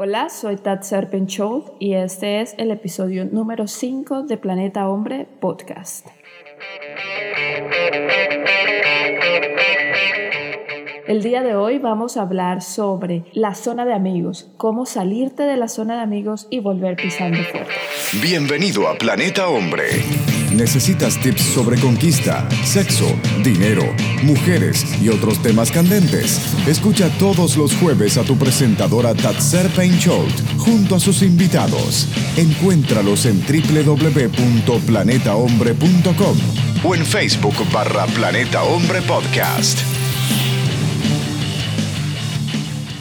Hola, soy Tat Serpenchold y este es el episodio número 5 de Planeta Hombre Podcast. El día de hoy vamos a hablar sobre la zona de amigos, cómo salirte de la zona de amigos y volver pisando fuerte. Bienvenido a Planeta Hombre. ¿Necesitas tips sobre conquista, sexo, dinero, mujeres y otros temas candentes? Escucha todos los jueves a tu presentadora Tatser Paincholt junto a sus invitados. Encuéntralos en www.planetahombre.com o en Facebook barra Planeta Hombre Podcast.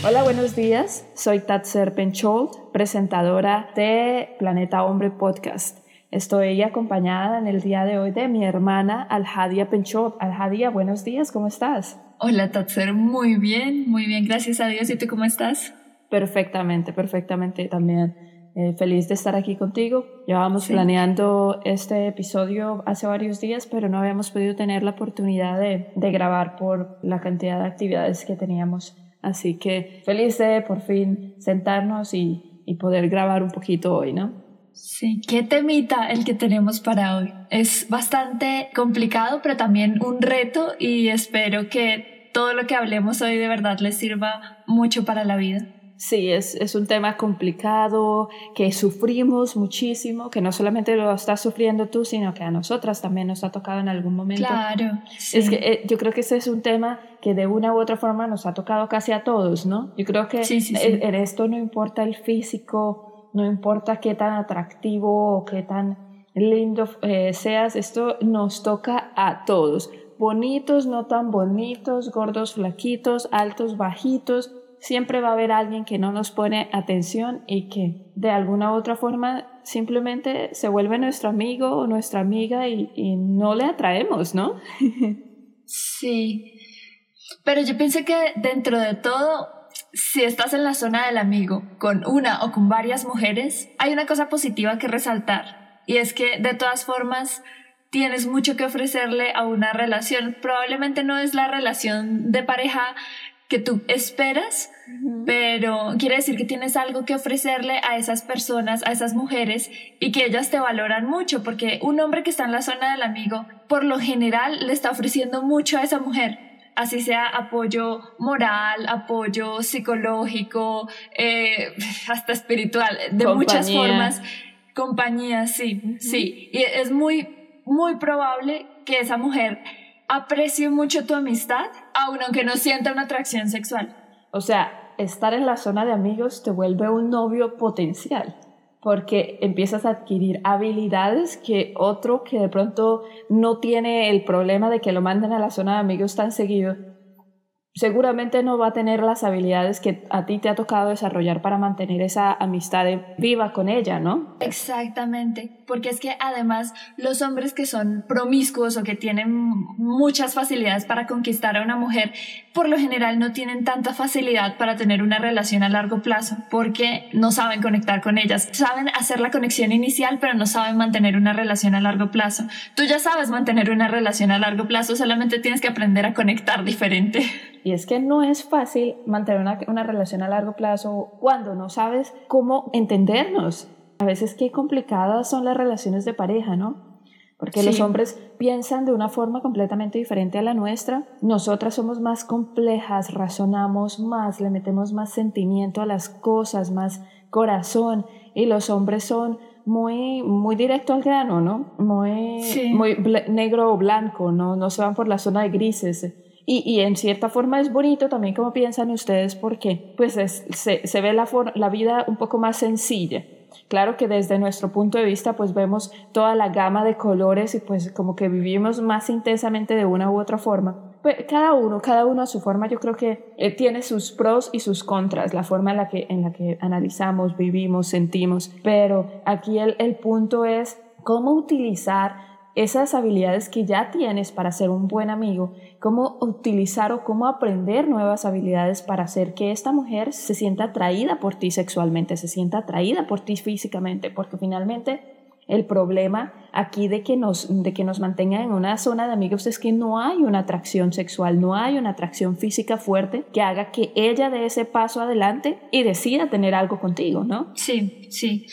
Hola, buenos días. Soy Tatser Pencholt, presentadora de Planeta Hombre Podcast. Estoy acompañada en el día de hoy de mi hermana Aljadia Pencholt. Aljadia, buenos días, ¿cómo estás? Hola Tatser, muy bien, muy bien, gracias a Dios. ¿Y tú cómo estás? Perfectamente, perfectamente también. Eh, feliz de estar aquí contigo. Llevábamos planeando este episodio hace varios días, pero no habíamos podido tener la oportunidad de, de grabar por la cantidad de actividades que teníamos. Así que feliz de por fin sentarnos y, y poder grabar un poquito hoy, ¿no? Sí, qué temita el que tenemos para hoy. Es bastante complicado, pero también un reto y espero que todo lo que hablemos hoy de verdad les sirva mucho para la vida. Sí, es, es un tema complicado, que sufrimos muchísimo, que no solamente lo estás sufriendo tú, sino que a nosotras también nos ha tocado en algún momento. Claro. Es que eh, yo creo que ese es un tema que de una u otra forma nos ha tocado casi a todos, ¿no? Yo creo que en, en esto no importa el físico, no importa qué tan atractivo o qué tan lindo eh, seas, esto nos toca a todos. Bonitos, no tan bonitos, gordos, flaquitos, altos, bajitos. Siempre va a haber alguien que no nos pone atención y que de alguna u otra forma simplemente se vuelve nuestro amigo o nuestra amiga y, y no le atraemos, ¿no? sí. Pero yo pienso que dentro de todo si estás en la zona del amigo con una o con varias mujeres, hay una cosa positiva que resaltar y es que de todas formas tienes mucho que ofrecerle a una relación. Probablemente no es la relación de pareja que tú esperas, pero quiere decir que tienes algo que ofrecerle a esas personas, a esas mujeres, y que ellas te valoran mucho, porque un hombre que está en la zona del amigo, por lo general le está ofreciendo mucho a esa mujer así sea apoyo moral, apoyo psicológico, eh, hasta espiritual, de muchas formas. Compañía, sí, sí. Y es muy, muy probable que esa mujer aprecie mucho tu amistad, aun aunque no sienta una atracción sexual. O sea, estar en la zona de amigos te vuelve un novio potencial porque empiezas a adquirir habilidades que otro que de pronto no tiene el problema de que lo manden a la zona de amigos tan seguido, seguramente no va a tener las habilidades que a ti te ha tocado desarrollar para mantener esa amistad viva con ella, ¿no? Exactamente, porque es que además los hombres que son promiscuos o que tienen muchas facilidades para conquistar a una mujer, por lo general no tienen tanta facilidad para tener una relación a largo plazo, porque no saben conectar con ellas. Saben hacer la conexión inicial, pero no saben mantener una relación a largo plazo. Tú ya sabes mantener una relación a largo plazo, solamente tienes que aprender a conectar diferente. Y es que no es fácil mantener una, relación a largo plazo cuando no sabes cómo entendernos. A veces qué complicadas son las relaciones de pareja, ¿no? Porque los hombres piensan de una forma completamente diferente a la nuestra. Nosotras somos más complejas, razonamos más, le metemos más sentimiento a las cosas, más corazón. Y los hombres son muy, muy directo al grano, ¿no? Muy, muy negro o blanco, ¿no? No se van por la zona de grises. Y, en cierta forma es bonito también como piensan ustedes porque pues se, se, ve la, la vida un poco más sencilla. Claro que desde nuestro punto de vista pues vemos toda la gama de colores y pues como que vivimos más intensamente de una u otra forma. Pues cada uno, cada uno a su forma yo creo que eh, tiene sus pros y sus contras, la forma en la que, en la que analizamos, vivimos, sentimos. Pero aquí el, el punto es cómo utilizar esas habilidades que ya tienes para ser un buen amigo, cómo utilizar o cómo aprender nuevas habilidades para hacer que esta mujer se sienta atraída por ti sexualmente, se sienta atraída por ti físicamente, porque finalmente El problema aquí de que, nos, de que nos mantengan en una zona de amigos es que no hay una atracción sexual, no hay una atracción física fuerte que haga que ella dé ese paso adelante y decida tener algo contigo, ¿no? Sí, sí.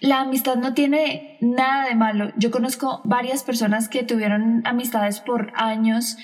La amistad no tiene nada de malo. Yo conozco varias personas que tuvieron amistades por años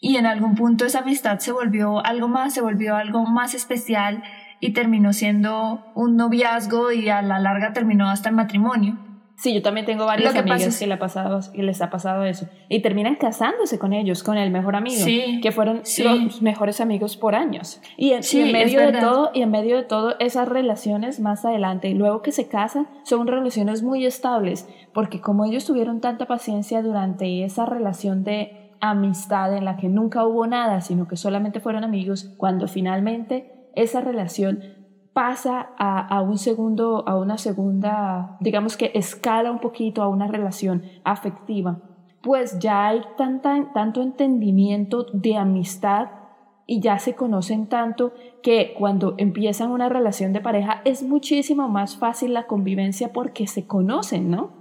y en algún punto esa amistad se volvió algo más, se volvió algo más especial y terminó siendo un noviazgo y a la larga terminó hasta el matrimonio. Sí, yo también tengo varias amigas que, le ha pasado, que les ha pasado eso. Y terminan casándose con ellos, con el mejor amigo, que fueron los mejores amigos por años. Y en, y en medio de todo, y en medio de todo, esas relaciones más adelante, luego que se casan, son relaciones muy estables, porque como ellos tuvieron tanta paciencia durante esa relación de amistad en la que nunca hubo nada, sino que solamente fueron amigos, cuando finalmente esa relación pasa a, un segundo, a una segunda, digamos que escala un poquito a una relación afectiva, pues ya hay tanta, tanto entendimiento de amistad y ya se conocen tanto que cuando empiezan una relación de pareja es muchísimo más fácil la convivencia porque se conocen, ¿no?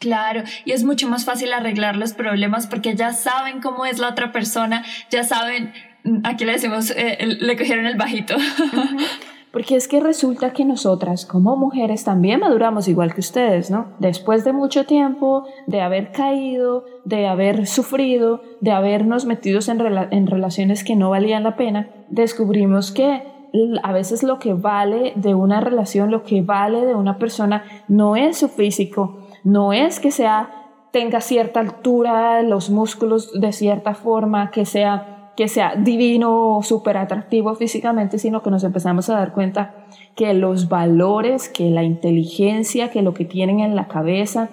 Claro, y es mucho más fácil arreglar los problemas porque ya saben cómo es la otra persona, ya saben aquí le decimos, eh, le cogieron el bajito. Porque es que resulta que nosotras como mujeres también maduramos igual que ustedes, ¿no? Después de mucho tiempo, de haber caído, de haber sufrido, de habernos metidos en, en relaciones que no valían la pena, descubrimos que a veces lo que vale de una relación, lo que vale de una persona, no es su físico, no es que sea tenga cierta altura, los músculos de cierta forma, que sea que sea divino o súper atractivo físicamente, sino que nos empezamos a dar cuenta que los valores, que la inteligencia, que lo que tienen en la cabeza,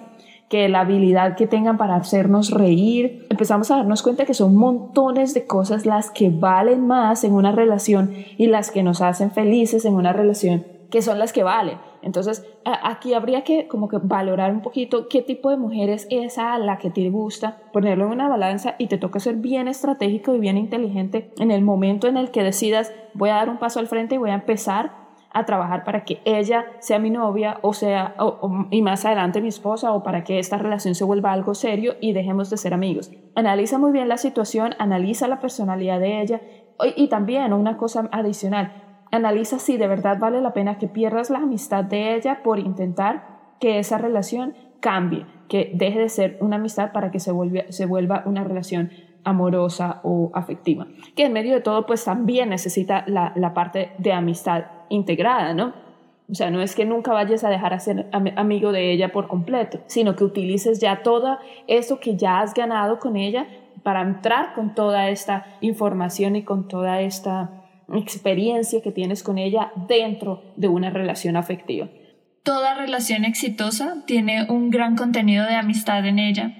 que la habilidad que tengan para hacernos reír, empezamos a darnos cuenta que son montones de cosas las que valen más en una relación y las que nos hacen felices en una relación, que son las que valen. Entonces, aquí habría que como que valorar un poquito qué tipo de mujer es esa a la que te gusta, ponerlo en una balanza y te toca ser bien estratégico y bien inteligente en el momento en el que decidas voy a dar un paso al frente y voy a empezar a trabajar para que ella sea mi novia o sea y más adelante mi esposa o para que esta relación se vuelva algo serio y dejemos de ser amigos. Analiza muy bien la situación, analiza la personalidad de ella y también una cosa adicional, Analiza si de verdad vale la pena que pierdas la amistad de ella por intentar que esa relación cambie, que deje de ser una amistad para que se, se vuelva una relación amorosa o afectiva. Que en medio de todo, pues también necesita la, la parte de amistad integrada, ¿no? O sea, no es que nunca vayas a dejar de ser amigo de ella por completo, sino que utilices ya todo eso que ya has ganado con ella para entrar con toda esta información y con toda esta experiencia que tienes con ella dentro de una relación afectiva. Toda relación exitosa tiene un gran contenido de amistad en ella,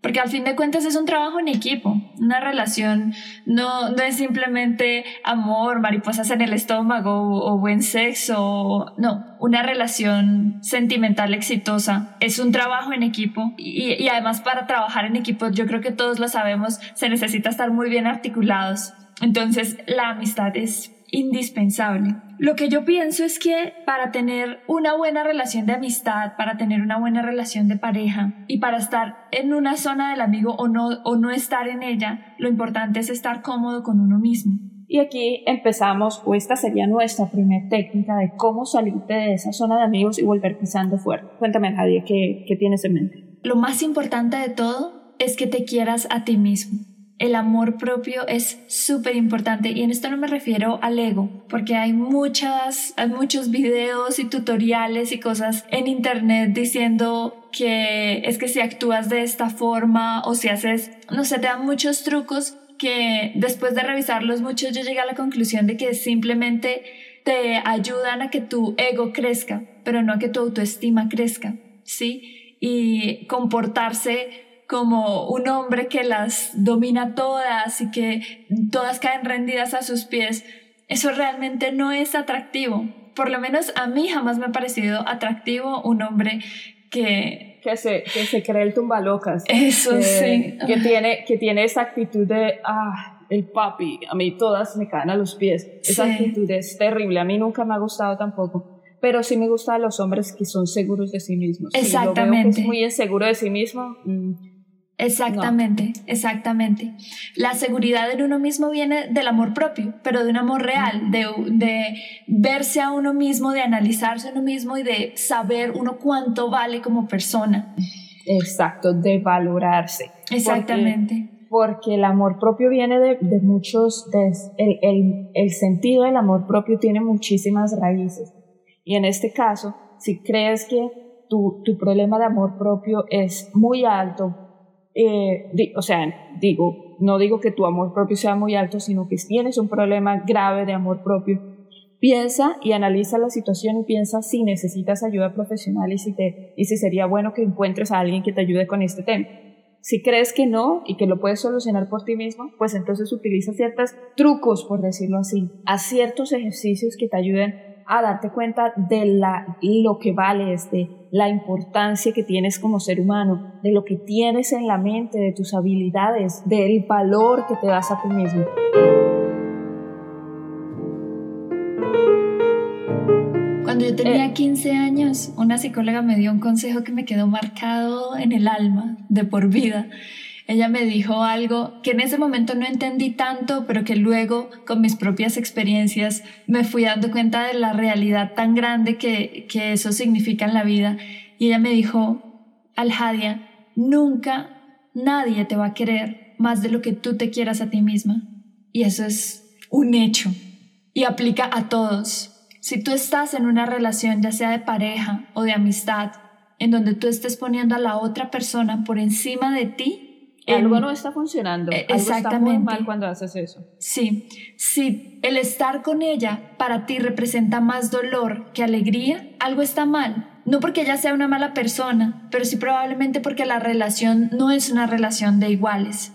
porque al fin de cuentas es un trabajo en equipo. Una relación no, no es simplemente amor, mariposas en el estómago o, buen sexo. No, una relación sentimental exitosa es un trabajo en equipo y, y además para trabajar en equipo, yo creo que todos lo sabemos, se necesita estar muy bien articulados. Entonces, la amistad es indispensable. Lo que yo pienso es que para tener una buena relación de amistad, para tener una buena relación de pareja y para estar en una zona del amigo o no, o no estar en ella, lo importante es estar cómodo con uno mismo. Y aquí empezamos, o esta sería nuestra primera técnica de cómo salirte de esa zona de amigos y volver pisando fuerte. Cuéntame, Javier, ¿qué, ¿qué tienes en mente? Lo más importante de todo es que te quieras a ti mismo el amor propio es súper importante y en esto no me refiero al ego, porque hay muchas, hay muchos videos y tutoriales y cosas en internet diciendo que es que si actúas de esta forma o si haces, no sé, te dan muchos trucos que después de revisarlos muchos yo llegué a la conclusión de que simplemente te ayudan a que tu ego crezca, pero no a que tu autoestima crezca, ¿sí? Y comportarse como un hombre que las domina todas y que todas caen rendidas a sus pies, eso realmente no es atractivo. Por lo menos a mí jamás me ha parecido atractivo un hombre que... Que se, que se cree el tumbalocas. Eso sí. Que tiene, que tiene esa actitud de, ah, el papi, a mí todas me caen a los pies. Esa actitud es terrible, a mí nunca me ha gustado tampoco. pero sí me gusta a los hombres que son seguros de sí mismos. Exactamente. Si es muy inseguro de sí mismo. Exactamente, exactamente. La seguridad en uno mismo viene del amor propio, pero de un amor real, de, de verse a uno mismo, de analizarse a uno mismo y de saber uno cuánto vale como persona. Exacto, de valorarse. Exactamente. Porque, el amor propio viene de, de muchos, de, el, el, el sentido del amor propio tiene muchísimas raíces y en este caso, si crees que tu, tu problema de amor propio es muy alto, eh, o sea, digo, no digo que tu amor propio sea muy alto, sino que tienes un problema grave de amor propio, piensa y analiza la situación y piensa si necesitas ayuda profesional y si, te, y si sería bueno que encuentres a alguien que te ayude con este tema. Si crees que no y que lo puedes solucionar por ti mismo, pues entonces utiliza ciertos trucos, por decirlo así, a ciertos ejercicios que te ayuden a darte cuenta de la, lo que vales, de la importancia que tienes como ser humano, de lo que tienes en la mente, de tus habilidades, del valor que te das a ti mismo. Cuando yo tenía 15 eh. años, una psicóloga me dio un consejo que me quedó marcado en el alma de por vida ella me dijo algo que en ese momento no entendí tanto, pero que luego con mis propias experiencias me fui dando cuenta de la realidad tan grande que, que eso significa en la vida. Y ella me dijo, Aljadia, nunca nadie te va a querer más de lo que tú te quieras a ti misma. Y eso es un hecho y aplica a todos. Si tú estás en una relación, ya sea de pareja o de amistad, en donde tú estés poniendo a la otra persona por encima de ti, algo no está funcionando. Exactamente. Algo está muy mal cuando haces eso. Sí, si el estar con ella para ti representa más dolor que alegría, algo está mal. No porque ella sea una mala persona, pero sí probablemente porque la relación no es una relación de iguales.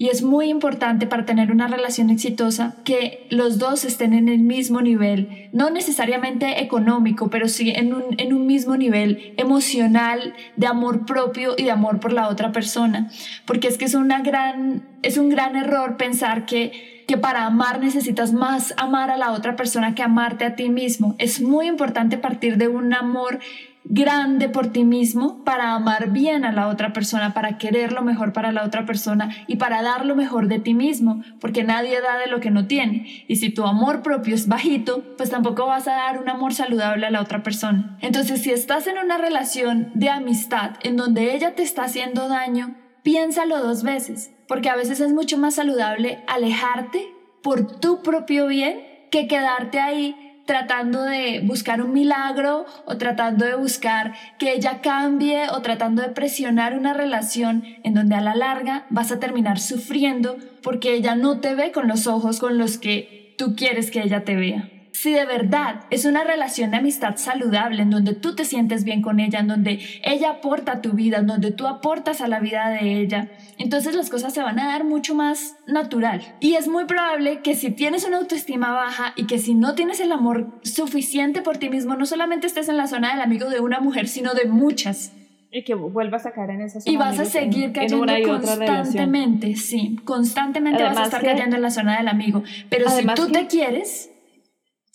Y es muy importante para tener una relación exitosa que los dos estén en el mismo nivel, no necesariamente económico, pero sí en un, en un mismo nivel emocional, de amor propio y de amor por la otra persona. Porque es que es, una gran, es un gran error pensar que, que para amar necesitas más amar a la otra persona que amarte a ti mismo. Es muy importante partir de un amor grande por ti mismo para amar bien a la otra persona, para querer lo mejor para la otra persona y para dar lo mejor de ti mismo, porque nadie da de lo que no tiene. Y si tu amor propio es bajito, pues tampoco vas a dar un amor saludable a la otra persona. Entonces, si estás en una relación de amistad en donde ella te está haciendo daño, piénsalo dos veces, porque a veces es mucho más saludable alejarte por tu propio bien que quedarte ahí tratando de buscar un milagro o tratando de buscar que ella cambie o tratando de presionar una relación en donde a la larga vas a terminar sufriendo porque ella no te ve con los ojos con los que tú quieres que ella te vea. Si de verdad es una relación de amistad saludable en donde tú te sientes bien con ella, en donde ella aporta a tu vida, en donde tú aportas a la vida de ella, entonces las cosas se van a dar mucho más natural. Y es muy probable que si tienes una autoestima baja y que si no tienes el amor suficiente por ti mismo, no solamente estés en la zona del amigo de una mujer, sino de muchas. Y que vuelvas a caer en esa zona. Y vas a seguir cayendo constantemente, sí, constantemente vas a estar cayendo en la zona del amigo. Pero si tú te quieres,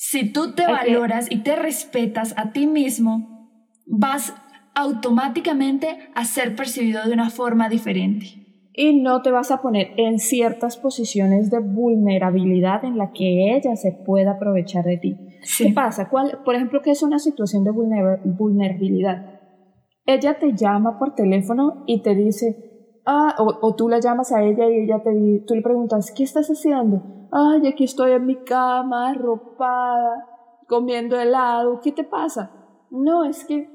si tú te valoras y te respetas a ti mismo, vas automáticamente a ser percibido de una forma diferente. Y no te vas a poner en ciertas posiciones de vulnerabilidad en la que ella se pueda aprovechar de ti. ¿Qué pasa? ¿Cuál, por ejemplo, ¿qué es una situación de vulnerabilidad? Ella te llama por teléfono y te dice, ah, o, tú la llamas a ella y ella te, tú le preguntas, ¿qué estás haciendo? Ay, aquí estoy en mi cama, arropada, comiendo helado, ¿qué te pasa? No, es que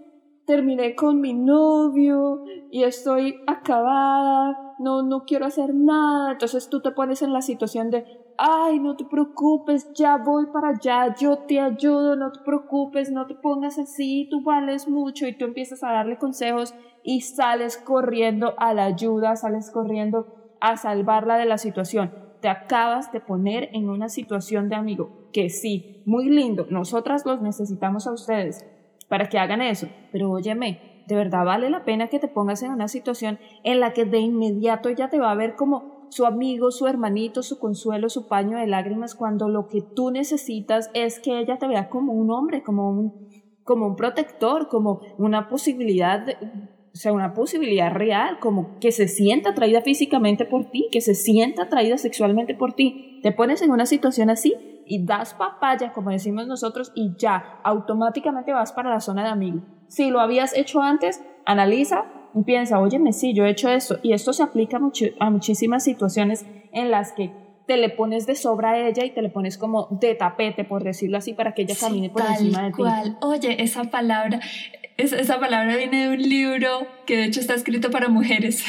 terminé con mi novio y estoy acabada, no, no quiero hacer nada. Entonces tú te pones en la situación de, ay, no te preocupes, ya voy para allá, yo te ayudo, no te preocupes, no te pongas así, tú vales mucho y tú empiezas a darle consejos y sales corriendo a la ayuda, sales corriendo a salvarla de la situación te acabas de poner en una situación de amigo, que sí, muy lindo, nosotras los necesitamos a ustedes para que hagan eso, pero óyeme, de verdad vale la pena que te pongas en una situación en la que de inmediato ella te va a ver como su amigo, su hermanito, su consuelo, su paño de lágrimas, cuando lo que tú necesitas es que ella te vea como un hombre, como un, como un protector, como una posibilidad, o sea, una posibilidad real, como que se sienta atraída físicamente por ti, que se sienta atraída sexualmente por ti. Te pones en una situación así y das papaya, como decimos nosotros, y ya, automáticamente vas para la zona de amigo. Si lo habías hecho antes, analiza y piensa, oye, sí, yo he hecho esto. Y esto se aplica a muchísimas situaciones en las que te le pones de sobra a ella y te le pones como de tapete, por decirlo así, para que ella camine por encima de ti. Oye, esa palabra, esa palabra viene de un libro que de hecho está escrito para mujeres.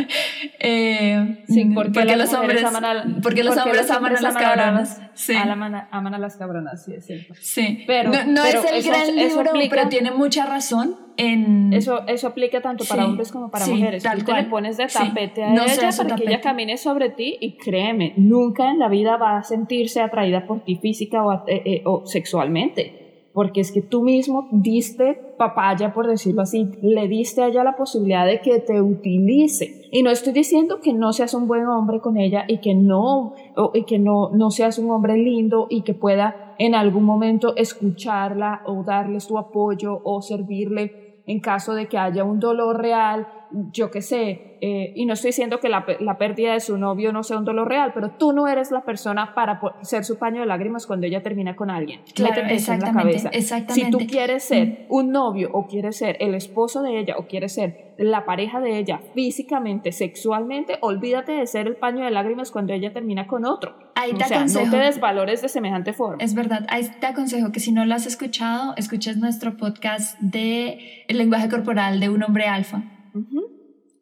eh, sí, porque, los hombres aman a, porque los hombres aman a las cabronas. Sí. Aman, a las cabronas, sí, es cierto. Sí, pero no, es el gran libro, pero tiene mucha razón en... Eso, eso aplica tanto para hombres como para mujeres. Tal Tú te le pones de tapete a ella para que ella camine sobre ti y créeme, nunca en la vida va a sentirse atraída por ti física o, eh, eh, o sexualmente porque es que tú mismo diste papaya, por decirlo así, le diste a ella la posibilidad de que te utilice. Y no estoy diciendo que no seas un buen hombre con ella y que no, y que no, no seas un hombre lindo y que pueda en algún momento escucharla o darle su apoyo o servirle en caso de que haya un dolor real yo qué sé, eh, y no estoy diciendo que la, la, pérdida de su novio no sea un dolor real, pero tú no eres la persona para ser su paño de lágrimas cuando ella termina con alguien. Claro, exactamente, en la cabeza. Si tú quieres ser un novio o quieres ser el esposo de ella o quieres ser la pareja de ella físicamente, sexualmente, olvídate de ser el paño de lágrimas cuando ella termina con otro. Ahí te o sea, aconsejo, no te desvalores de semejante forma. Es verdad, ahí te aconsejo que si no lo has escuchado, escuches nuestro podcast de el lenguaje corporal de un hombre alfa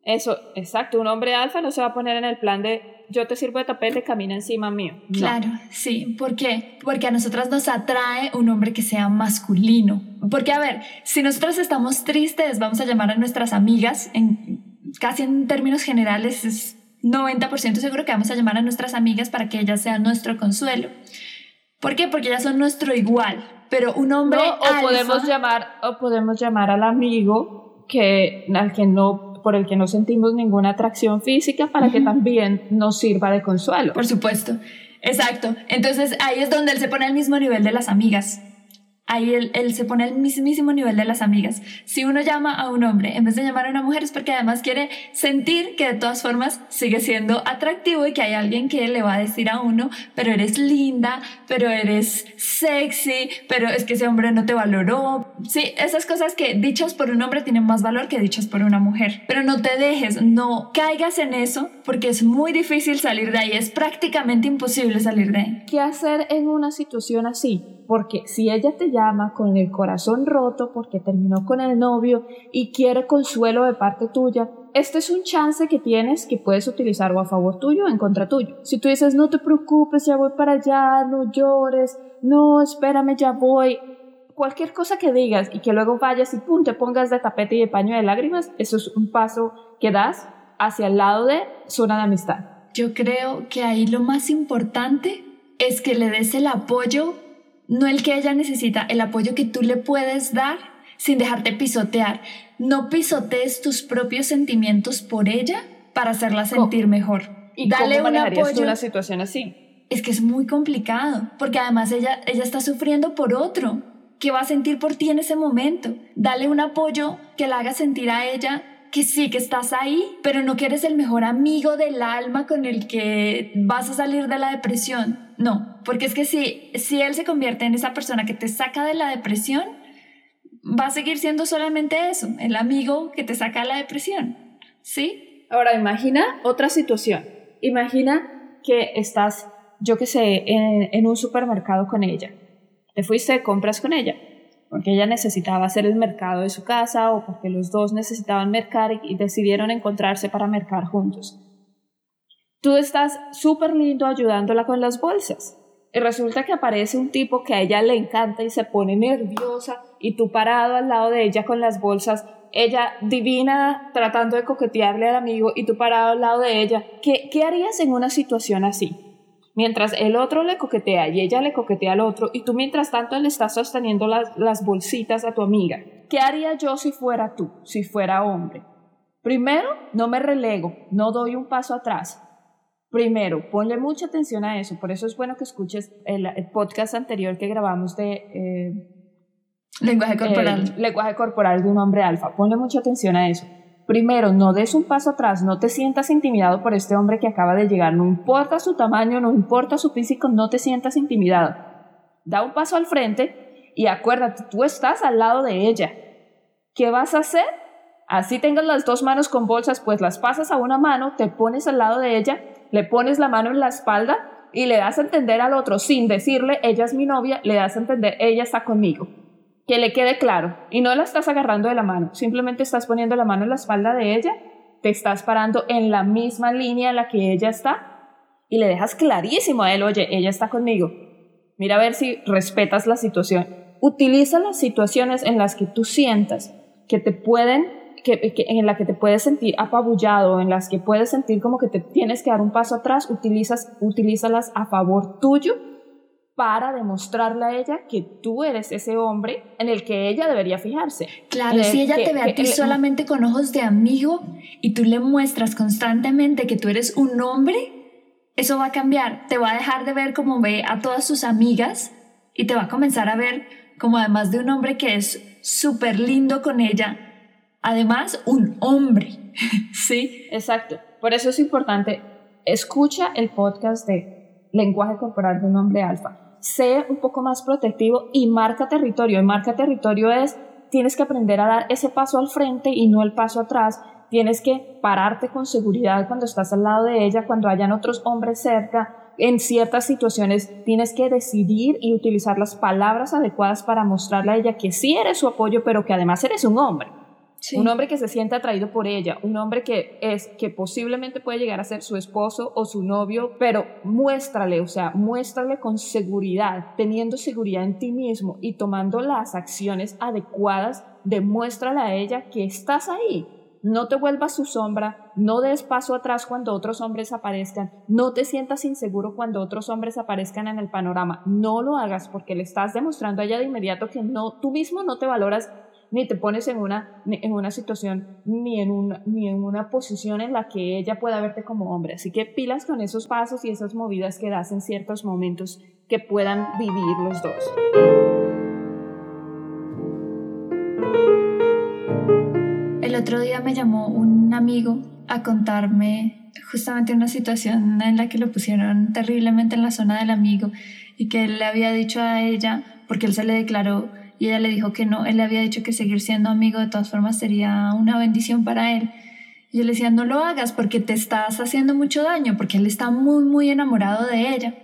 eso, exacto. Un hombre alfa no se va a poner en el plan de yo te sirvo de tapete, camina encima mío. Claro, sí. ¿Por qué? Porque a nosotras nos atrae un hombre que sea masculino. Porque, a ver, si nosotras estamos tristes, vamos a llamar a nuestras amigas, en, casi en términos generales, es 90% seguro que vamos a llamar a nuestras amigas para que ellas sean nuestro consuelo. ¿Por qué? Porque ellas son nuestro igual. Pero un hombre. o, podemos llamar, o podemos llamar al amigo que, al que no por el que no sentimos ninguna atracción física para que también nos sirva de consuelo. Por supuesto, exacto. Entonces ahí es donde él se pone al mismo nivel de las amigas ahí él, se pone al mismísimo nivel de las amigas. Si uno llama a un hombre en vez de llamar a una mujer es porque además quiere sentir que de todas formas sigue siendo atractivo y que hay alguien que le va a decir a uno, pero eres linda, pero eres sexy, pero es que ese hombre no te valoró. Sí, esas cosas que dichas por un hombre tienen más valor que dichas por una mujer. Pero no te dejes, no caigas en eso porque es muy difícil salir de ahí, es prácticamente imposible salir de ahí. ¿Qué hacer en una situación así? Porque si ella te llama con el corazón roto porque terminó con el novio y quiere consuelo de parte tuya, este es un chance que tienes que puedes utilizar o a favor tuyo o en contra tuyo. Si tú dices, no te preocupes, ya voy para allá, no llores, no, espérame, ya voy, cualquier cosa que digas y que luego vayas y pum, te pongas de tapete y de paño de lágrimas, eso es un paso que das hacia el lado de zona de amistad. Yo creo que ahí lo más importante es que le des el apoyo no el que ella necesita, el apoyo que tú le puedes dar sin dejarte pisotear. No pisotees tus propios sentimientos por ella para hacerla sentir mejor. ¿Y Dale cómo un apoyo. una situación así? Es que es muy complicado, porque además ella, ella está sufriendo por otro. ¿Qué va a sentir por ti en ese momento? Dale un apoyo que la haga sentir a ella que sí, que estás ahí, pero no que eres el mejor amigo del alma con el que vas a salir de la depresión. No, porque es que si, si él se convierte en esa persona que te saca de la depresión, va a seguir siendo solamente eso, el amigo que te saca de la depresión. ¿Sí? Ahora imagina otra situación. Imagina que estás, yo qué sé, en, en un supermercado con ella. Te fuiste, compras con ella porque ella necesitaba hacer el mercado de su casa o porque los dos necesitaban mercar y, decidieron encontrarse para mercar juntos. Tú estás súper lindo ayudándola con las bolsas. Y resulta que aparece un tipo que a ella le encanta y se pone nerviosa y tú parado al lado de ella con las bolsas, ella divina tratando de coquetearle al amigo y tú parado al lado de ella. ¿Qué, qué harías en una situación así? Mientras el otro le coquetea y ella le coquetea al otro y tú mientras tanto le estás sosteniendo las, las bolsitas a tu amiga. ¿Qué haría yo si fuera tú, si fuera hombre? Primero, no me relego, no doy un paso atrás. Primero, ponle mucha atención a eso. Por eso es bueno que escuches el, podcast anterior que grabamos de... Eh, Lenguaje corporal. lenguaje corporal de un hombre alfa. Ponle mucha atención a eso. Primero, no des un paso atrás, no te sientas intimidado por este hombre que acaba de llegar, no importa su tamaño, no importa su físico, no te sientas intimidado. Da un paso al frente y acuérdate, tú estás al lado de ella. ¿Qué vas a hacer? Así tengas las dos manos con bolsas, pues las pasas a una mano, te pones al lado de ella, le pones la mano en la espalda y le das a entender al otro, sin decirle, ella es mi novia, le das a entender, ella está conmigo que le quede claro. Y no la estás agarrando de la mano, simplemente estás poniendo la mano en la espalda de ella, te estás parando en la misma línea en la que ella está y le dejas clarísimo a él, oye, ella está conmigo. Mira a ver si respetas la situación. Utiliza las situaciones en las que tú sientas que te pueden, que, en la que te puedes sentir apabullado, en las que puedes sentir como que te tienes que dar un paso atrás, utilizas, utilízalas a favor tuyo para demostrarle a ella que tú eres ese hombre en el que ella debería fijarse. Claro, si ella te ve a ti solamente con ojos de amigo y tú le muestras constantemente que tú eres un hombre, eso va a cambiar. Te va a dejar de ver como ve a todas sus amigas y te va a comenzar a ver como además de un hombre que es súper lindo con ella, además un hombre. sí, exacto. Por eso es importante, escucha el podcast de lenguaje corporal de un hombre alfa sé un poco más protectivo y marca territorio. Y marca territorio es, tienes que aprender a dar ese paso al frente y no el paso atrás. Tienes que pararte con seguridad cuando estás al lado de ella, cuando hayan otros hombres cerca. En ciertas situaciones tienes que decidir y utilizar las palabras adecuadas para mostrarle a ella que sí eres su apoyo, pero que además eres un hombre. Un hombre que se siente atraído por ella, un hombre que es que posiblemente puede llegar a ser su esposo o su novio, pero muéstrale, o sea, muéstrale con seguridad, teniendo seguridad en ti mismo y tomando las acciones adecuadas, demuéstrale a ella que estás ahí. No te vuelvas su sombra, no des paso atrás cuando otros hombres aparezcan, no te sientas inseguro cuando otros hombres aparezcan en el panorama. No lo hagas porque le estás demostrando a ella de inmediato que no, tú mismo no te valoras ni te pones en una, en una situación ni en una, ni en una posición en la que ella pueda verte como hombre. Así que pilas con esos pasos y esas movidas que das en ciertos momentos que puedan vivir los dos. El otro día me llamó un amigo a contarme justamente una situación en la que lo pusieron terriblemente en la zona del amigo y que él le había dicho a ella, porque él se le declaró y ella le dijo que no, él le había dicho que seguir siendo amigo de todas formas sería una bendición para él. Y yo le decía, no lo hagas porque te estás haciendo mucho daño, porque él está muy, muy enamorado de ella.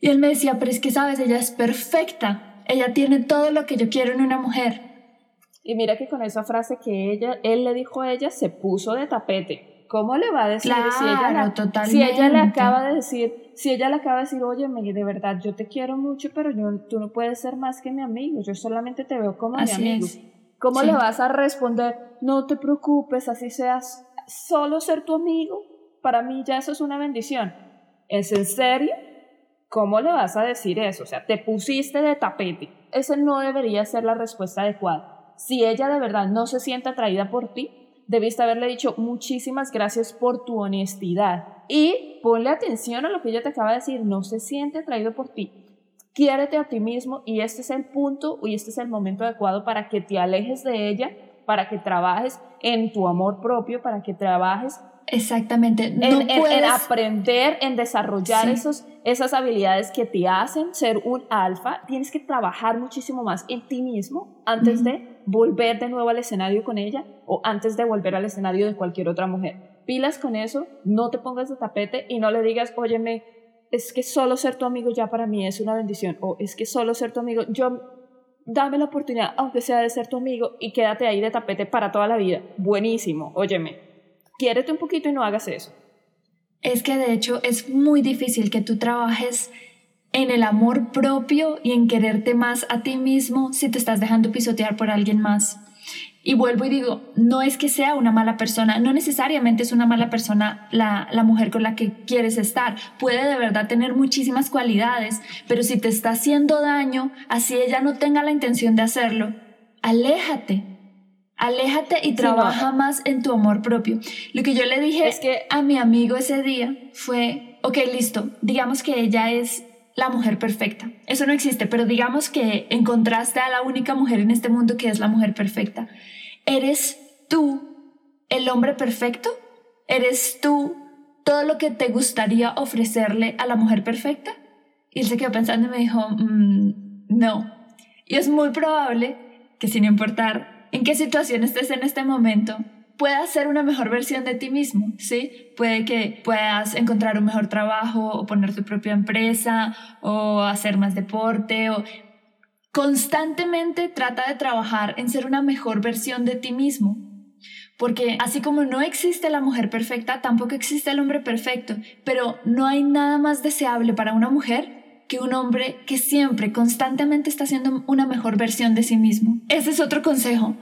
Y él me decía, pero es que sabes, ella es perfecta, ella tiene todo lo que yo quiero en una mujer. Y mira que con esa frase que ella, él le dijo a ella, se puso de tapete. ¿Cómo le va a decir si, ella, si ella le acaba de decir, si ella le acaba de decir, oye, de verdad, yo te quiero mucho, pero yo, tú no puedes ser más que mi amigo, yo solamente te veo como mi amigo. ¿Cómo le vas a responder, no te preocupes, así seas solo ser tu amigo? Para mí ya eso es una bendición. ¿Es en serio? ¿Cómo le vas a decir eso? O sea, te pusiste de tapete. Esa no debería ser la respuesta adecuada. Si ella de verdad no se siente atraída por ti, debiste haberle dicho muchísimas gracias por tu honestidad y ponle atención a lo que ella te acaba de decir, no se siente atraído por ti. Quiérete a ti mismo y este es el punto y este es el momento adecuado para que te alejes de ella, para que trabajes en tu amor propio, para que trabajes Exactamente. No en, aprender, en desarrollar esos, esas habilidades que te hacen ser un alfa. Tienes que trabajar muchísimo más en ti mismo antes de volver de nuevo al escenario con ella o antes de volver al escenario de cualquier otra mujer. Pilas con eso, no te pongas de tapete y no le digas, óyeme, es que solo ser tu amigo ya para mí es una bendición o es que solo ser tu amigo, yo dame la oportunidad, aunque sea de ser tu amigo y quédate ahí de tapete para toda la vida. Buenísimo, óyeme, quiérete un poquito y no hagas eso. Es que de hecho es muy difícil que tú trabajes en el amor propio y en quererte más a ti mismo si te estás dejando pisotear por alguien más. Y vuelvo y digo, no es que sea una mala persona, no necesariamente es una mala persona la, la, mujer con la que quieres estar. Puede de verdad tener muchísimas cualidades, pero si te está haciendo daño, así ella no tenga la intención de hacerlo, aléjate. Aléjate y trabaja más en tu amor propio. Lo que yo le dije es que a mi amigo ese día fue, ok, listo, digamos que ella es la mujer perfecta. Eso no existe, pero digamos que encontraste a la única mujer en este mundo que es la mujer perfecta. ¿Eres tú el hombre perfecto? ¿Eres tú todo lo que te gustaría ofrecerle a la mujer perfecta? Y él se quedó pensando y me dijo, mm, no. Y es muy probable que sin importar en qué situación estés en este momento, puedas ser una mejor versión de ti mismo, ¿sí? Puede que puedas encontrar un mejor trabajo o poner tu propia empresa o hacer más deporte o constantemente trata de trabajar en ser una mejor versión de ti mismo. Porque así como no existe la mujer perfecta, tampoco existe el hombre perfecto, pero no hay nada más deseable para una mujer que un hombre que siempre, constantemente está haciendo una mejor versión de sí mismo. Ese es otro consejo.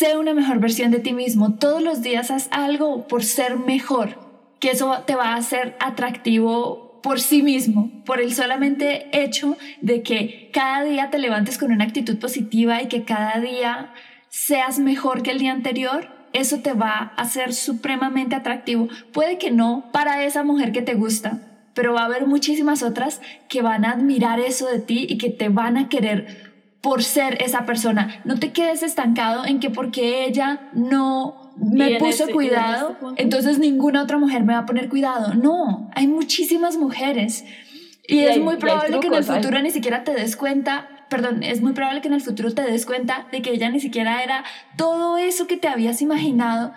Sé una mejor versión de ti mismo. Todos los días haz algo por ser mejor, que eso te va a hacer atractivo por sí mismo, por el solamente hecho de que cada día te levantes con una actitud positiva y que cada día seas mejor que el día anterior, eso te va a hacer supremamente atractivo. Puede que no para esa mujer que te gusta, pero va a haber muchísimas otras que van a admirar eso de ti y que te van a querer por ser esa persona. No te quedes estancado en que porque ella no me puso cuidado, este entonces ninguna otra mujer me va a poner cuidado. No, hay muchísimas mujeres. Y, es muy probable que en el futuro ni siquiera te des cuenta, perdón, es muy probable que en el futuro te des cuenta de que ella ni siquiera era todo eso que te habías imaginado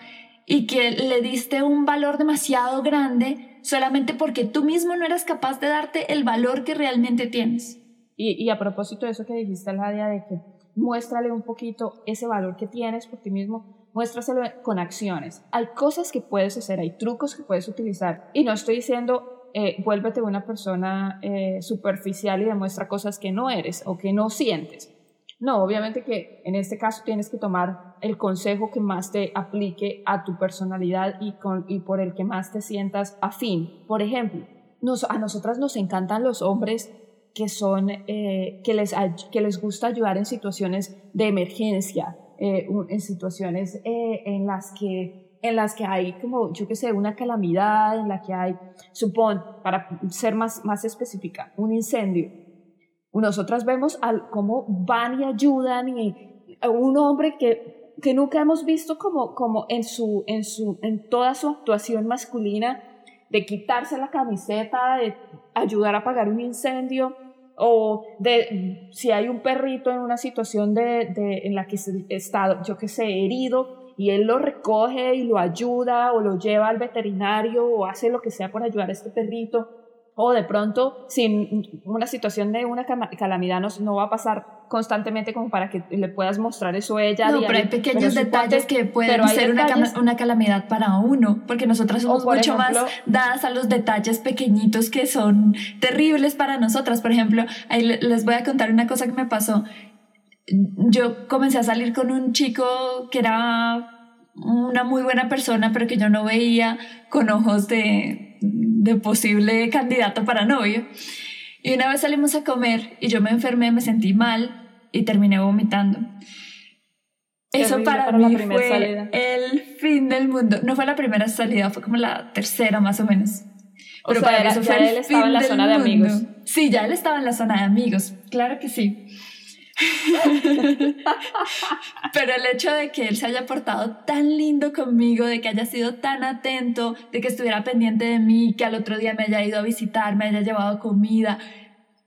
y que le diste un valor demasiado grande solamente porque tú mismo no eras capaz de darte el valor que realmente tienes. Y, a propósito de eso que dijiste, Ladia, de que muéstrale un poquito ese valor que tienes por ti mismo, muéstraselo con acciones. Hay cosas que puedes hacer, hay trucos que puedes utilizar. Y no estoy diciendo, eh, vuélvete una persona eh, superficial y demuestra cosas que no eres o que no sientes. No, obviamente que en este caso tienes que tomar el consejo que más te aplique a tu personalidad y, con, y por el que más te sientas afín. Por ejemplo, nos, a nosotras nos encantan los hombres que, son, eh, que, les, que les gusta ayudar en situaciones de emergencia, eh, en situaciones eh, en, las que, en las que hay como, yo qué sé, una calamidad, en la que hay, supón, para ser más, más específica, un incendio. Nosotras vemos al, cómo van y ayudan y un hombre que, que nunca hemos visto como, como en, su, en, su, en toda su actuación masculina de quitarse la camiseta, de ayudar a apagar un incendio, o de si hay un perrito en una situación de, de, en la que está, yo que sé, herido y él lo recoge y lo ayuda o lo lleva al veterinario o hace lo que sea por ayudar a este perrito o de pronto sin una situación de una calamidad no, no, va a pasar constantemente como para que le puedas mostrar eso a ella. No, pero hay pequeños detalles que pueden ser una, una, calamidad para uno, porque nosotras somos mucho más dadas a los detalles pequeñitos que son terribles para nosotras. Por ejemplo, ahí les voy a contar una cosa que me pasó. Yo comencé a salir con un chico que era una muy buena persona, pero que yo no veía con ojos de de posible candidato para novio. Y una vez salimos a comer y yo me enfermé, me sentí mal y terminé vomitando. Eso para, mí fue el fin del mundo. No fue la primera salida, fue como la tercera más o menos. Pero para eso fue el él estaba en la zona de amigos. Sí, ya él estaba en la zona de amigos, claro que sí. Pero el hecho de que él se haya portado tan lindo conmigo, de que haya sido tan atento, de que estuviera pendiente de mí, que al otro día me haya ido a visitar, me haya llevado comida,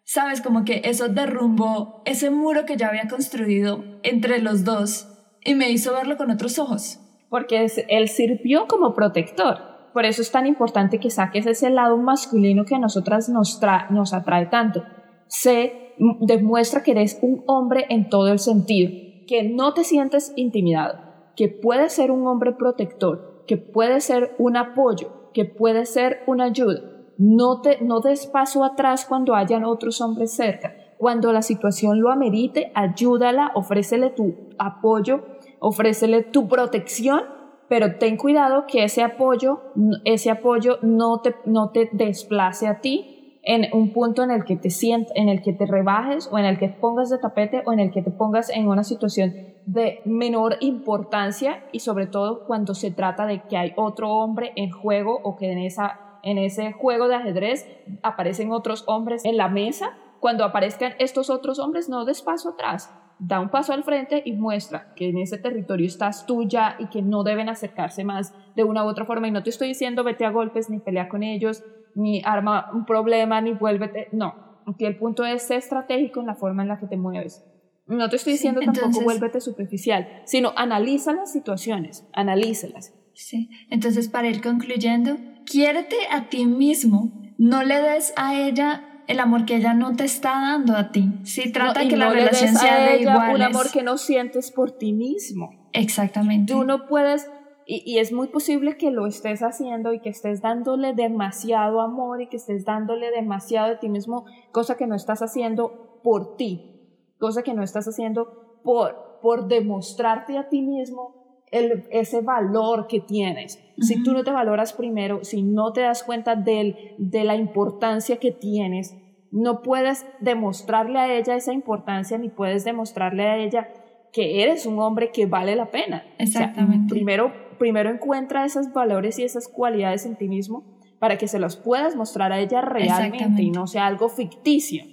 sabes, como que eso derrumbó ese muro que ya había construido entre los dos y me hizo verlo con otros ojos. Porque él sirvió como protector. Por eso es tan importante que saques ese lado masculino que a nosotras nos, nos atrae tanto. Sé demuestra que eres un hombre en todo el sentido, que no te sientes intimidado, que puedes ser un hombre protector, que puedes ser un apoyo, que puedes ser una ayuda. No, te, no des paso atrás cuando hayan otros hombres cerca. Cuando la situación lo amerite, ayúdala, ofrécele tu apoyo, ofrécele tu protección, pero ten cuidado que ese apoyo, ese apoyo no te, no te desplace a ti en un punto en el que te sientas, en el que te rebajes o en el que pongas de tapete o en el que te pongas en una situación de menor importancia y sobre todo cuando se trata de que hay otro hombre en juego o que en esa en ese juego de ajedrez aparecen otros hombres en la mesa, cuando aparezcan estos otros hombres, no des paso atrás, da un paso al frente y muestra que en ese territorio estás tú ya y que no deben acercarse más de una u otra forma. Y no te estoy diciendo vete a golpes, ni pelea con ellos, ni arma un problema, ni vuélvete. No, aquí el punto es ser estratégico en la forma en la que te mueves. No te estoy diciendo tampoco vuélvete superficial, sino analiza las situaciones, analízalas. Sí, entonces para ir concluyendo, quiérete a ti mismo, no le des a ella el amor que ella no te está dando a ti. Sí, trata que la relación sea de iguales. Un amor que no sientes por ti mismo. Exactamente. Tú no puedes, y, y, es muy posible que lo estés haciendo y que estés dándole demasiado amor y que estés dándole demasiado de ti mismo, cosa que no estás haciendo por ti, cosa que no estás haciendo por, por demostrarte a ti mismo el, ese valor que tienes. Si tú no te valoras primero, si no te das cuenta de, de la importancia que tienes, no puedes demostrarle a ella esa importancia ni puedes demostrarle a ella que eres un hombre que vale la pena. Exactamente. primero, primero encuentra esos valores y esas cualidades en ti mismo para que se los puedas mostrar a ella realmente y no sea algo ficticio.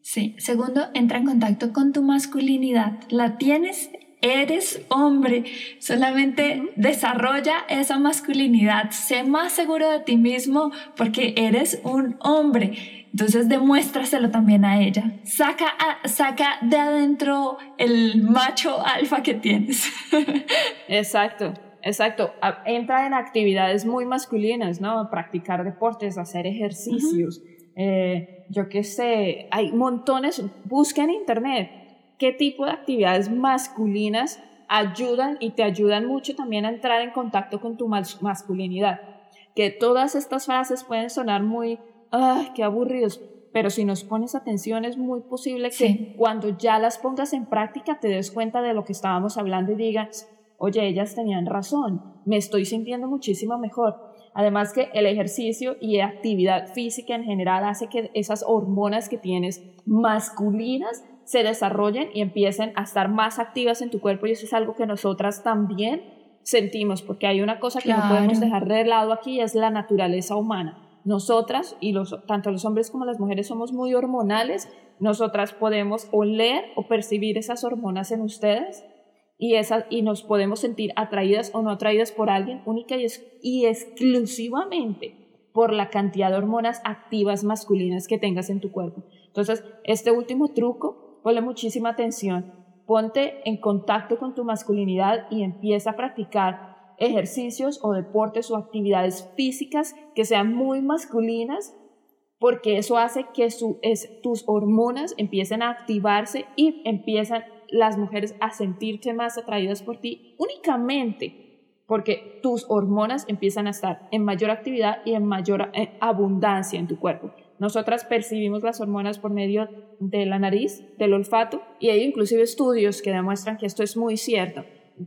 Sí. Segundo, entra en contacto con tu masculinidad. La tienes eres hombre, solamente desarrolla esa masculinidad, sé más seguro de ti mismo porque eres un hombre. Entonces demuéstraselo también a ella. Saca, saca de adentro el macho alfa que tienes. Exacto. Exacto, entra en actividades muy masculinas, ¿no? Practicar deportes, hacer ejercicios, eh, yo qué sé, hay montones, busca en internet, qué tipo de actividades masculinas ayudan y te ayudan mucho también a entrar en contacto con tu masculinidad. Que todas estas frases pueden sonar muy, ¡ay, qué aburridos! Pero si nos pones atención es muy posible que cuando ya las pongas en práctica te des cuenta de lo que estábamos hablando y digas, oye, ellas tenían razón, me estoy sintiendo muchísimo mejor. Además que el ejercicio y actividad física en general hace que esas hormonas que tienes masculinas se desarrollen y empiecen a estar más activas en tu cuerpo y eso es algo que nosotras también sentimos, porque hay una cosa que no podemos dejar de lado aquí, es la naturaleza humana. Nosotras, y los, tanto los hombres como las mujeres somos muy hormonales, nosotras podemos oler o percibir esas hormonas en ustedes y, esas, y nos podemos sentir atraídas o no atraídas por alguien única y, es, y exclusivamente por la cantidad de hormonas activas masculinas que tengas en tu cuerpo. Entonces, este último truco ponle muchísima atención, ponte en contacto con tu masculinidad y empieza a practicar ejercicios o deportes o actividades físicas que sean muy masculinas, porque eso hace que tus hormonas empiecen a activarse y empiezan las mujeres a sentirse más atraídas por ti únicamente porque tus hormonas empiezan a estar en mayor actividad y en mayor eh, abundancia en tu cuerpo. Nosotras percibimos las hormonas por medio de la nariz, del olfato, y hay inclusive estudios que demuestran que esto es muy cierto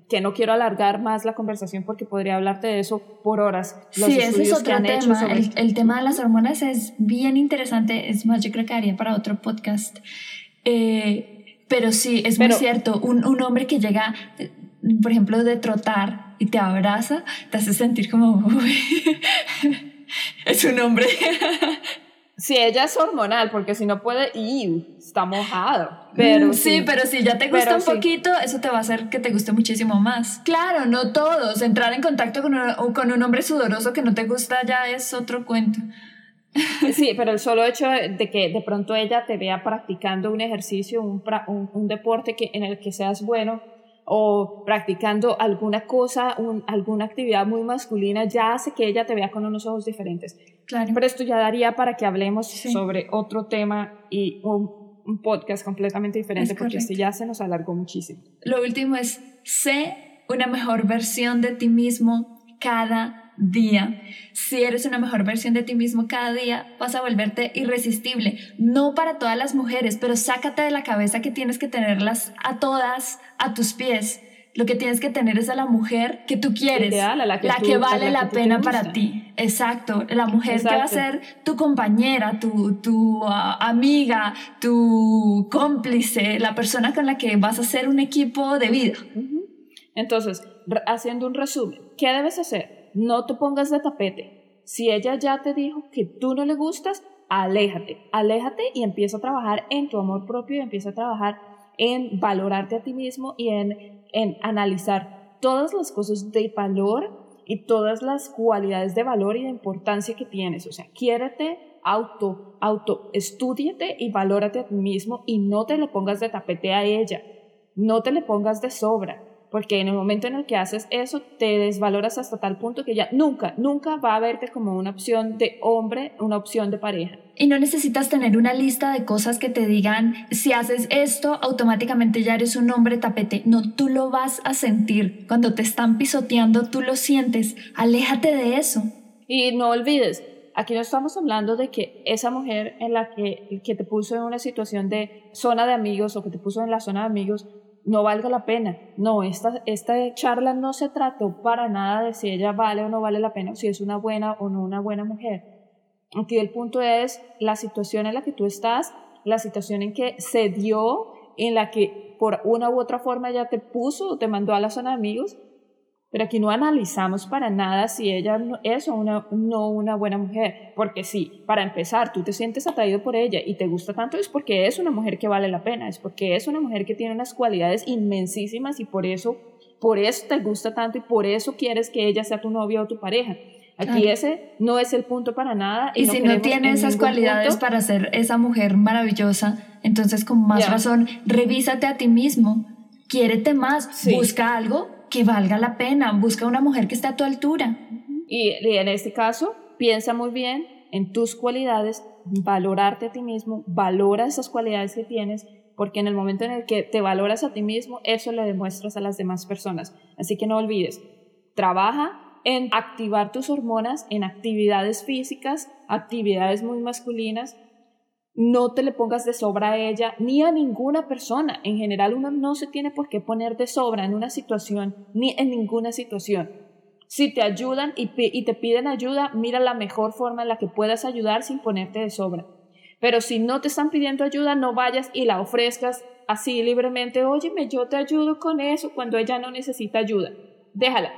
que no quiero alargar más la conversación porque podría hablarte de eso por horas. sí, ese es otro tema. el, tema de las hormonas es bien interesante. Es más, yo creo que haría para otro podcast. Eh, pero sí, es muy cierto. Un, un, hombre que llega, por ejemplo, de trotar y te abraza, te hace sentir como, es un hombre. Si ella es hormonal, porque si no puede, y está mojado. Pero mm, sí, pero si ya te gusta un poquito, eso te va a hacer que te guste muchísimo más. Claro, no todos. Entrar en contacto con un, con un hombre sudoroso que no te gusta ya es otro cuento. Sí, pero el solo hecho de que de pronto ella te vea practicando un ejercicio, un, un, un deporte que, en el que seas bueno, o practicando alguna cosa, alguna actividad muy masculina, ya hace que ella te vea con unos ojos diferentes. Claro. Pero esto ya daría para que hablemos sobre otro tema y un, podcast completamente diferente, porque este ya se nos alargó muchísimo. Lo último es, sé una mejor versión de ti mismo cada día. Si eres una mejor versión de ti mismo cada día, vas a volverte irresistible. No para todas las mujeres, pero sácate de la cabeza que tienes que tenerlas a todas a tus pies. Lo que tienes que tener es a la mujer que tú quieres, la que, vale la, pena para ti. Exacto, la mujer que va a ser tu compañera, tu, tu ah, amiga, tu cómplice, la persona con la que vas a hacer un equipo de vida. Entonces, haciendo un resumen, ¿qué debes hacer? no te pongas de tapete. Si ella ya te dijo que tú no le gustas, aléjate, aléjate y empieza a trabajar en tu amor propio y empieza a trabajar en valorarte a ti mismo y en, en analizar todas las cosas de valor y todas las cualidades de valor y de importancia que tienes. O sea, quiérete, auto, auto, estudiate y valórate a ti mismo y no te le pongas de tapete a ella. No te le pongas de sobra porque en el momento en el que haces eso te desvaloras hasta tal punto que ya nunca, nunca va a verte como una opción de hombre, una opción de pareja. Y no necesitas tener una lista de cosas que te digan, si haces esto, automáticamente ya eres un hombre tapete. No, tú lo vas a sentir. Cuando te están pisoteando, tú lo sientes. Aléjate de eso. Y no olvides, aquí no estamos hablando de que esa mujer en la que, que te puso en una situación de zona de amigos o que te puso en la zona de amigos no valga la pena. No, esta, esta charla no se trató para nada de si ella vale o no vale la pena, si es una buena o no una buena mujer. Aquí el punto es la situación en la que tú estás, la situación en que se dio, en la que por una u otra forma ella te puso o te mandó a la zona de amigos, pero aquí no analizamos para nada si ella es o una, no una buena mujer, porque sí, para empezar, tú te sientes atraído por ella y te gusta tanto es porque es una mujer que vale la pena, es porque es una mujer que tiene unas cualidades inmensísimas y por eso, por eso te gusta tanto y por eso quieres que ella sea tu novia o tu pareja. Aquí ese no es el punto para nada. Y, si no tiene esas cualidades para ser esa mujer maravillosa, entonces con más razón, revísate a ti mismo, quiérete más, busca algo que valga la pena, busca una mujer que esté a tu altura. Y en este caso, piensa muy bien en tus cualidades, valorarte a ti mismo, valora esas cualidades que tienes, porque en el momento en el que te valoras a ti mismo, eso le demuestras a las demás personas. Así que no olvides, trabaja en activar tus hormonas en actividades físicas, actividades muy masculinas, no te le pongas de sobra a ella ni a ninguna persona. En general uno no se tiene por qué poner de sobra en una situación ni en ninguna situación. Si te ayudan y, te piden ayuda, mira la mejor forma en la que puedas ayudar sin ponerte de sobra. Pero si no te están pidiendo ayuda, no vayas y la ofrezcas así libremente. Óyeme, yo te ayudo con eso cuando ella no necesita ayuda. Déjala,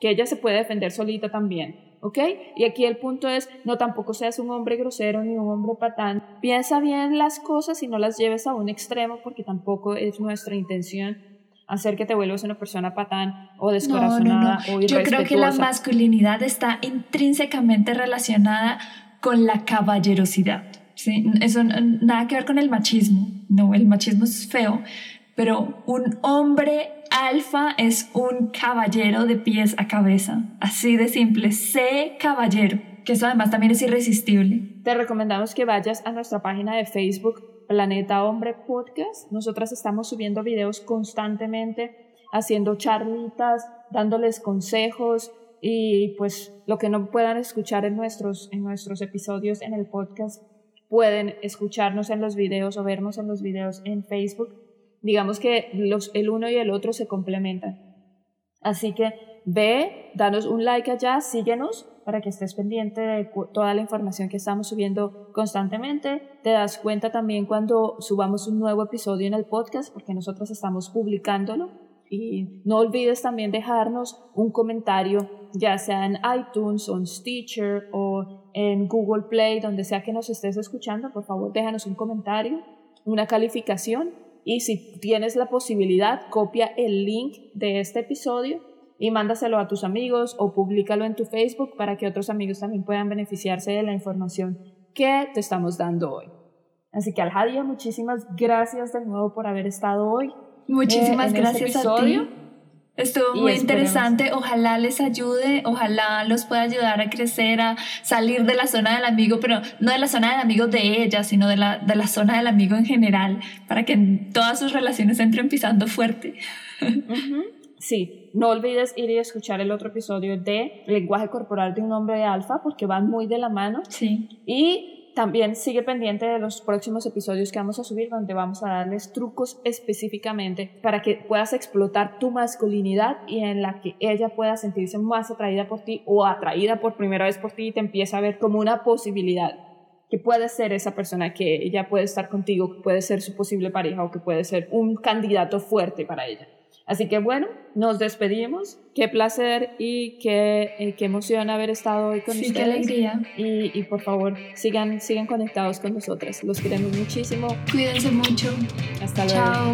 que ella se puede defender solita también. ¿Ok? Y aquí el punto es, no tampoco seas un hombre grosero ni un hombre patán. Piensa bien las cosas y no las lleves a un extremo porque tampoco es nuestra intención hacer que te vuelvas una persona patán o descorazonada o irrespetuosa. Yo creo que la masculinidad está intrínsecamente relacionada con la caballerosidad. ¿sí? Eso nada que ver con el machismo. No, el machismo es feo, pero un hombre alfa es un caballero de pies a cabeza. Así de simple. Sé caballero. Que eso además también es irresistible. Te recomendamos que vayas a nuestra página de Facebook, Planeta Hombre Podcast. Nosotras estamos subiendo videos constantemente, haciendo charlitas, dándoles consejos y pues lo que no puedan escuchar en nuestros, en nuestros episodios en el podcast, pueden escucharnos en los videos o vernos en los videos en Facebook digamos que los, el uno y el otro se complementan. Así que ve, danos un like allá, síguenos para que estés pendiente de toda la información que estamos subiendo constantemente. Te das cuenta también cuando subamos un nuevo episodio en el podcast, porque nosotros estamos publicándolo. Y no olvides también dejarnos un comentario, ya sea en iTunes o en Stitcher o en Google Play, donde sea que nos estés escuchando. Por favor, déjanos un comentario, una calificación y si tienes la posibilidad, copia el link de este episodio y mándaselo a tus amigos o públicalo en tu Facebook para que otros amigos también puedan beneficiarse de la información que te estamos dando hoy. Así que Aljadia, muchísimas gracias de nuevo por haber estado hoy. Muchísimas eh, este gracias a ti. Estuvo muy interesante, ojalá les ayude, ojalá los pueda ayudar a crecer, a salir de la zona del amigo, pero no de la zona del amigo de ella, sino de la, de la zona del amigo en general, para que todas sus relaciones entren pisando fuerte. Sí, no olvides ir y escuchar el otro episodio de Lenguaje Corporal de un Hombre de Alfa, porque van muy de la mano. Sí. Y también sigue pendiente de los próximos episodios que vamos a subir donde vamos a darles trucos específicamente para que puedas explotar tu masculinidad y en la que ella pueda sentirse más atraída por ti o atraída por primera vez por ti y te empieza a ver como una posibilidad que puede ser esa persona que ella puede estar contigo, que puede ser su posible pareja o que puede ser un candidato fuerte para ella. Así que bueno, nos despedimos. Qué placer y qué, eh, qué emoción haber estado hoy con sí, ustedes. Qué alegría. Y, y, por favor, sigan, sigan conectados con nosotras. Los queremos muchísimo. Cuídense mucho. Hasta luego. Chao.